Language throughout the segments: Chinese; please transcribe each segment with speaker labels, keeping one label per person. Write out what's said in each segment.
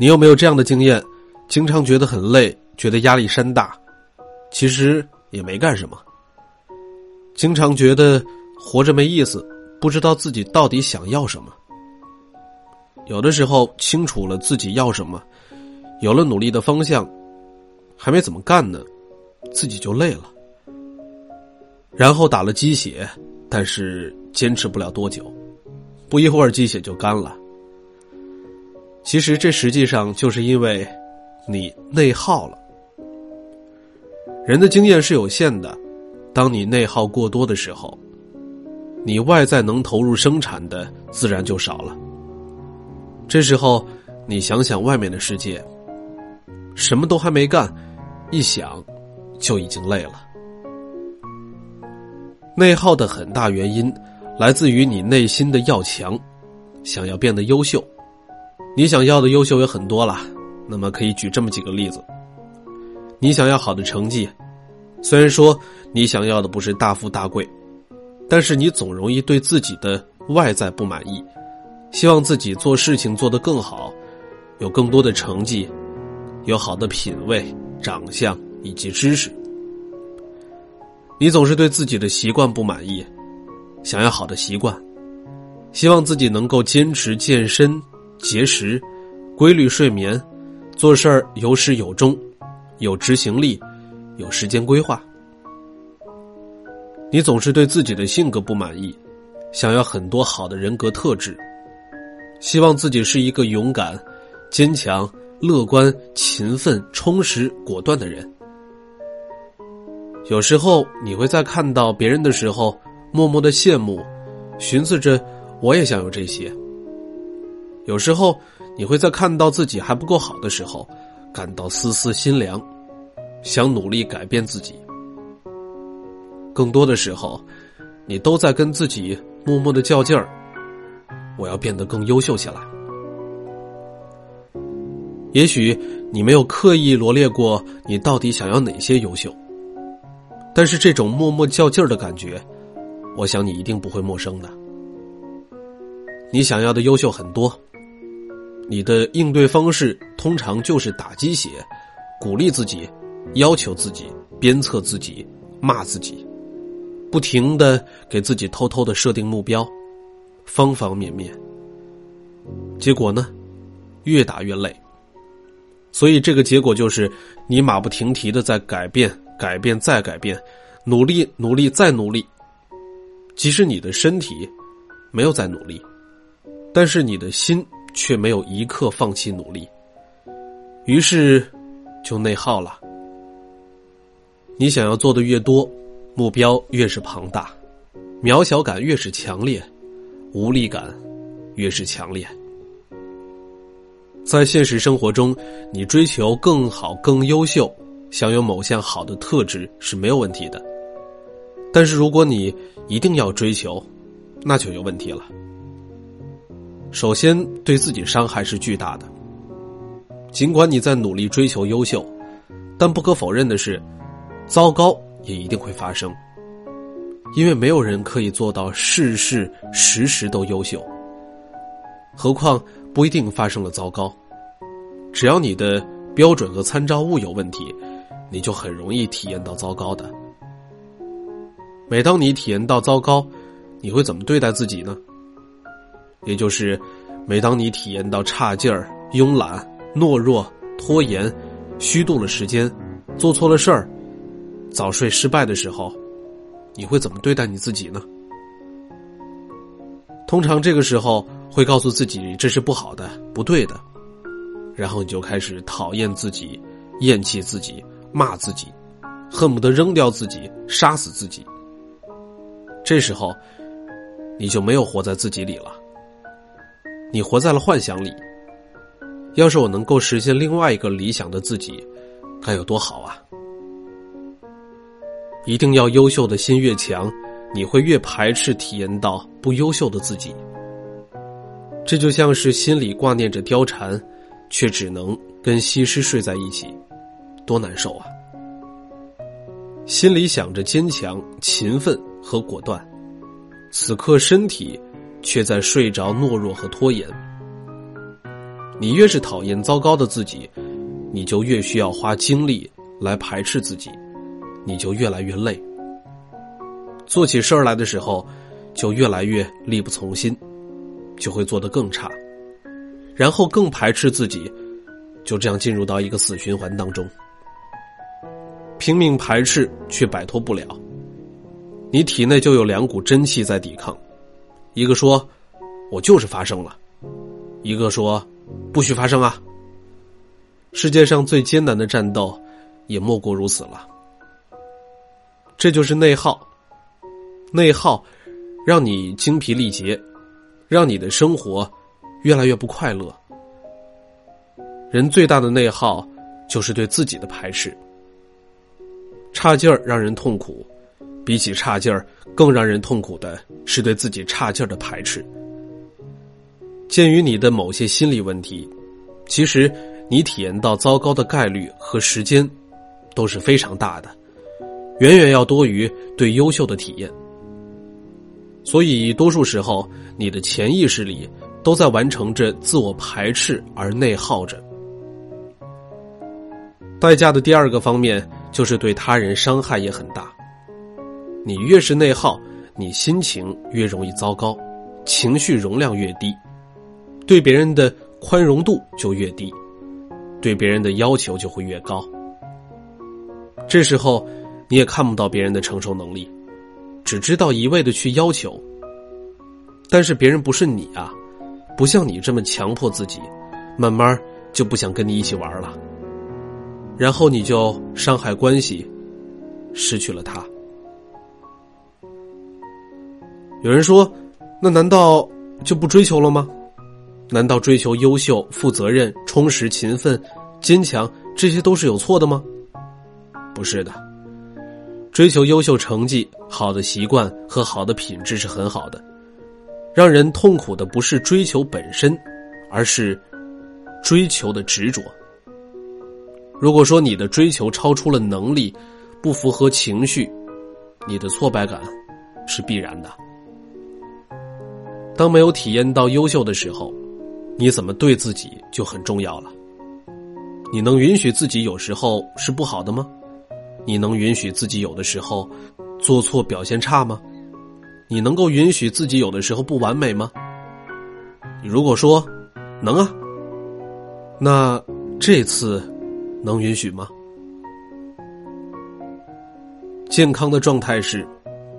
Speaker 1: 你有没有这样的经验？经常觉得很累，觉得压力山大，其实也没干什么。经常觉得活着没意思，不知道自己到底想要什么。有的时候清楚了自己要什么，有了努力的方向，还没怎么干呢，自己就累了，然后打了鸡血，但是坚持不了多久，不一会儿鸡血就干了。其实这实际上就是因为。你内耗了。人的经验是有限的，当你内耗过多的时候，你外在能投入生产的自然就少了。这时候，你想想外面的世界，什么都还没干，一想就已经累了。内耗的很大原因来自于你内心的要强，想要变得优秀。你想要的优秀有很多了。那么可以举这么几个例子：你想要好的成绩，虽然说你想要的不是大富大贵，但是你总容易对自己的外在不满意，希望自己做事情做得更好，有更多的成绩，有好的品味、长相以及知识。你总是对自己的习惯不满意，想要好的习惯，希望自己能够坚持健身、节食、规律睡眠。做事儿有始有终，有执行力，有时间规划。你总是对自己的性格不满意，想要很多好的人格特质，希望自己是一个勇敢、坚强、乐观、勤奋、充实、果断的人。有时候你会在看到别人的时候默默的羡慕，寻思着我也想有这些。有时候。你会在看到自己还不够好的时候，感到丝丝心凉，想努力改变自己。更多的时候，你都在跟自己默默的较劲儿，我要变得更优秀起来。也许你没有刻意罗列过你到底想要哪些优秀，但是这种默默较劲儿的感觉，我想你一定不会陌生的。你想要的优秀很多。你的应对方式通常就是打鸡血，鼓励自己，要求自己，鞭策自己，骂自己，不停的给自己偷偷的设定目标，方方面面。结果呢，越打越累。所以这个结果就是你马不停蹄的在改变，改变再改变，努力努力再努力。即使你的身体没有在努力，但是你的心。却没有一刻放弃努力，于是就内耗了。你想要做的越多，目标越是庞大，渺小感越是强烈，无力感越是强烈。在现实生活中，你追求更好、更优秀，享有某项好的特质是没有问题的。但是如果你一定要追求，那就有问题了。首先，对自己伤害是巨大的。尽管你在努力追求优秀，但不可否认的是，糟糕也一定会发生。因为没有人可以做到事事时时都优秀。何况不一定发生了糟糕，只要你的标准和参照物有问题，你就很容易体验到糟糕的。每当你体验到糟糕，你会怎么对待自己呢？也就是，每当你体验到差劲儿、慵懒、懦弱、拖延、虚度了时间、做错了事儿、早睡失败的时候，你会怎么对待你自己呢？通常这个时候会告诉自己这是不好的、不对的，然后你就开始讨厌自己、厌弃自己、骂自己，恨不得扔掉自己、杀死自己。这时候，你就没有活在自己里了。你活在了幻想里。要是我能够实现另外一个理想的自己，该有多好啊！一定要优秀的心越强，你会越排斥体验到不优秀的自己。这就像是心里挂念着貂蝉，却只能跟西施睡在一起，多难受啊！心里想着坚强、勤奋和果断，此刻身体。却在睡着、懦弱和拖延。你越是讨厌糟糕的自己，你就越需要花精力来排斥自己，你就越来越累。做起事儿来的时候，就越来越力不从心，就会做得更差，然后更排斥自己，就这样进入到一个死循环当中。拼命排斥却摆脱不了，你体内就有两股真气在抵抗，一个说：“我就是发生了。”一个说。不许发生啊！世界上最艰难的战斗，也莫过如此了。这就是内耗，内耗让你精疲力竭，让你的生活越来越不快乐。人最大的内耗就是对自己的排斥，差劲儿让人痛苦，比起差劲儿更让人痛苦的是对自己差劲儿的排斥。鉴于你的某些心理问题，其实你体验到糟糕的概率和时间都是非常大的，远远要多于对优秀的体验。所以，多数时候你的潜意识里都在完成着自我排斥而内耗着。代价的第二个方面就是对他人伤害也很大。你越是内耗，你心情越容易糟糕，情绪容量越低。对别人的宽容度就越低，对别人的要求就会越高。这时候，你也看不到别人的承受能力，只知道一味的去要求。但是别人不是你啊，不像你这么强迫自己，慢慢就不想跟你一起玩了。然后你就伤害关系，失去了他。有人说，那难道就不追求了吗？难道追求优秀、负责任、充实、勤奋、坚强，这些都是有错的吗？不是的，追求优秀成绩、好的习惯和好的品质是很好的。让人痛苦的不是追求本身，而是追求的执着。如果说你的追求超出了能力，不符合情绪，你的挫败感是必然的。当没有体验到优秀的时候。你怎么对自己就很重要了。你能允许自己有时候是不好的吗？你能允许自己有的时候做错、表现差吗？你能够允许自己有的时候不完美吗？如果说能啊，那这次能允许吗？健康的状态是：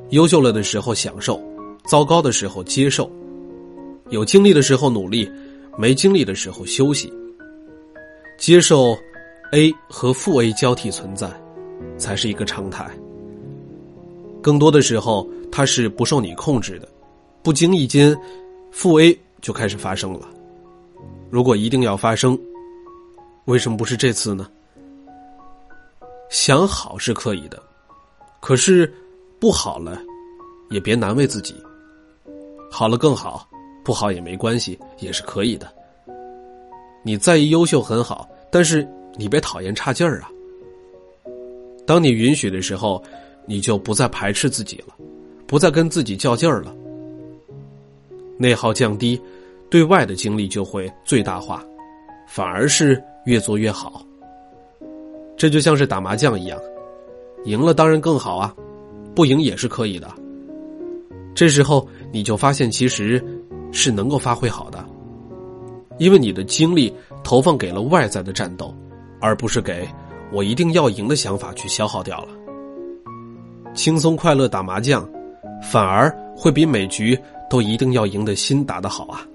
Speaker 1: 优秀了的时候享受，糟糕的时候接受，有精力的时候努力。没精力的时候休息，接受 A 和负 A 交替存在，才是一个常态。更多的时候，它是不受你控制的，不经意间，负 A 就开始发生了。如果一定要发生，为什么不是这次呢？想好是可以的，可是不好了，也别难为自己。好了更好。不好也没关系，也是可以的。你在意优秀很好，但是你别讨厌差劲儿啊。当你允许的时候，你就不再排斥自己了，不再跟自己较劲儿了。内耗降低，对外的精力就会最大化，反而是越做越好。这就像是打麻将一样，赢了当然更好啊，不赢也是可以的。这时候你就发现，其实。是能够发挥好的，因为你的精力投放给了外在的战斗，而不是给我一定要赢的想法去消耗掉了。轻松快乐打麻将，反而会比每局都一定要赢的心打得好啊！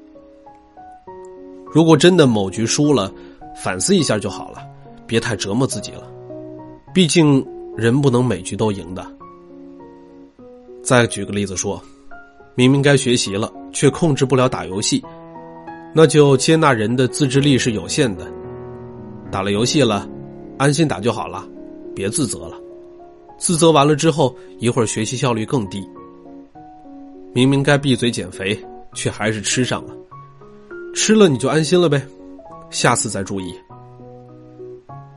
Speaker 1: 如果真的某局输了，反思一下就好了，别太折磨自己了。毕竟人不能每局都赢的。再举个例子说。明明该学习了，却控制不了打游戏，那就接纳人的自制力是有限的。打了游戏了，安心打就好了，别自责了。自责完了之后，一会儿学习效率更低。明明该闭嘴减肥，却还是吃上了，吃了你就安心了呗，下次再注意。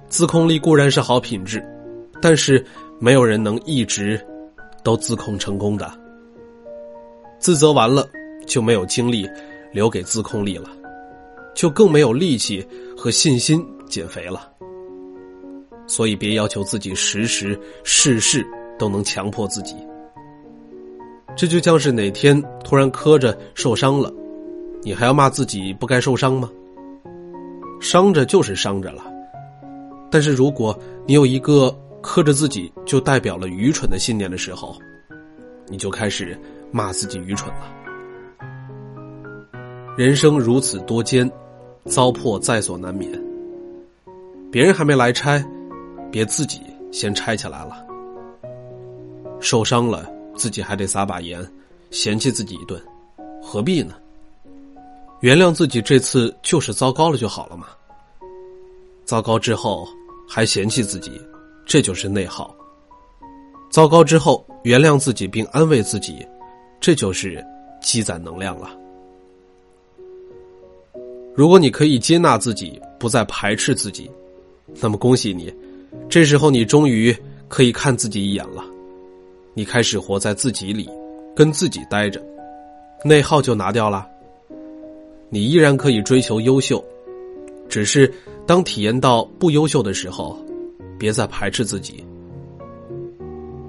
Speaker 1: 自控力固然是好品质，但是没有人能一直都自控成功的。自责完了，就没有精力留给自控力了，就更没有力气和信心减肥了。所以，别要求自己时时事事都能强迫自己。这就像是哪天突然磕着受伤了，你还要骂自己不该受伤吗？伤着就是伤着了，但是如果你有一个磕着自己就代表了愚蠢的信念的时候，你就开始骂自己愚蠢了。人生如此多艰，糟粕在所难免。别人还没来拆，别自己先拆起来了。受伤了，自己还得撒把盐，嫌弃自己一顿，何必呢？原谅自己这次就是糟糕了就好了嘛。糟糕之后还嫌弃自己，这就是内耗。糟糕之后原谅自己并安慰自己，这就是积攒能量了。如果你可以接纳自己，不再排斥自己，那么恭喜你，这时候你终于可以看自己一眼了。你开始活在自己里，跟自己待着，内耗就拿掉了。你依然可以追求优秀，只是当体验到不优秀的时候，别再排斥自己。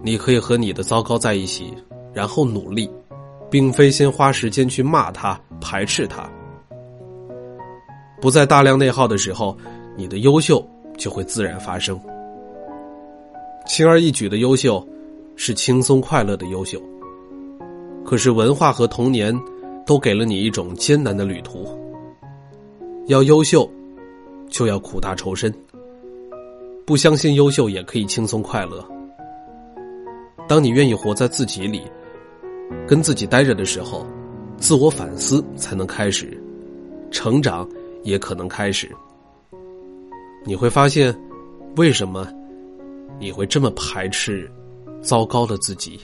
Speaker 1: 你可以和你的糟糕在一起，然后努力，并非先花时间去骂他、排斥他。不再大量内耗的时候，你的优秀就会自然发生。轻而易举的优秀，是轻松快乐的优秀。可是文化和童年，都给了你一种艰难的旅途。要优秀，就要苦大仇深。不相信优秀也可以轻松快乐。当你愿意活在自己里，跟自己待着的时候，自我反思才能开始，成长。也可能开始，你会发现，为什么你会这么排斥糟糕的自己？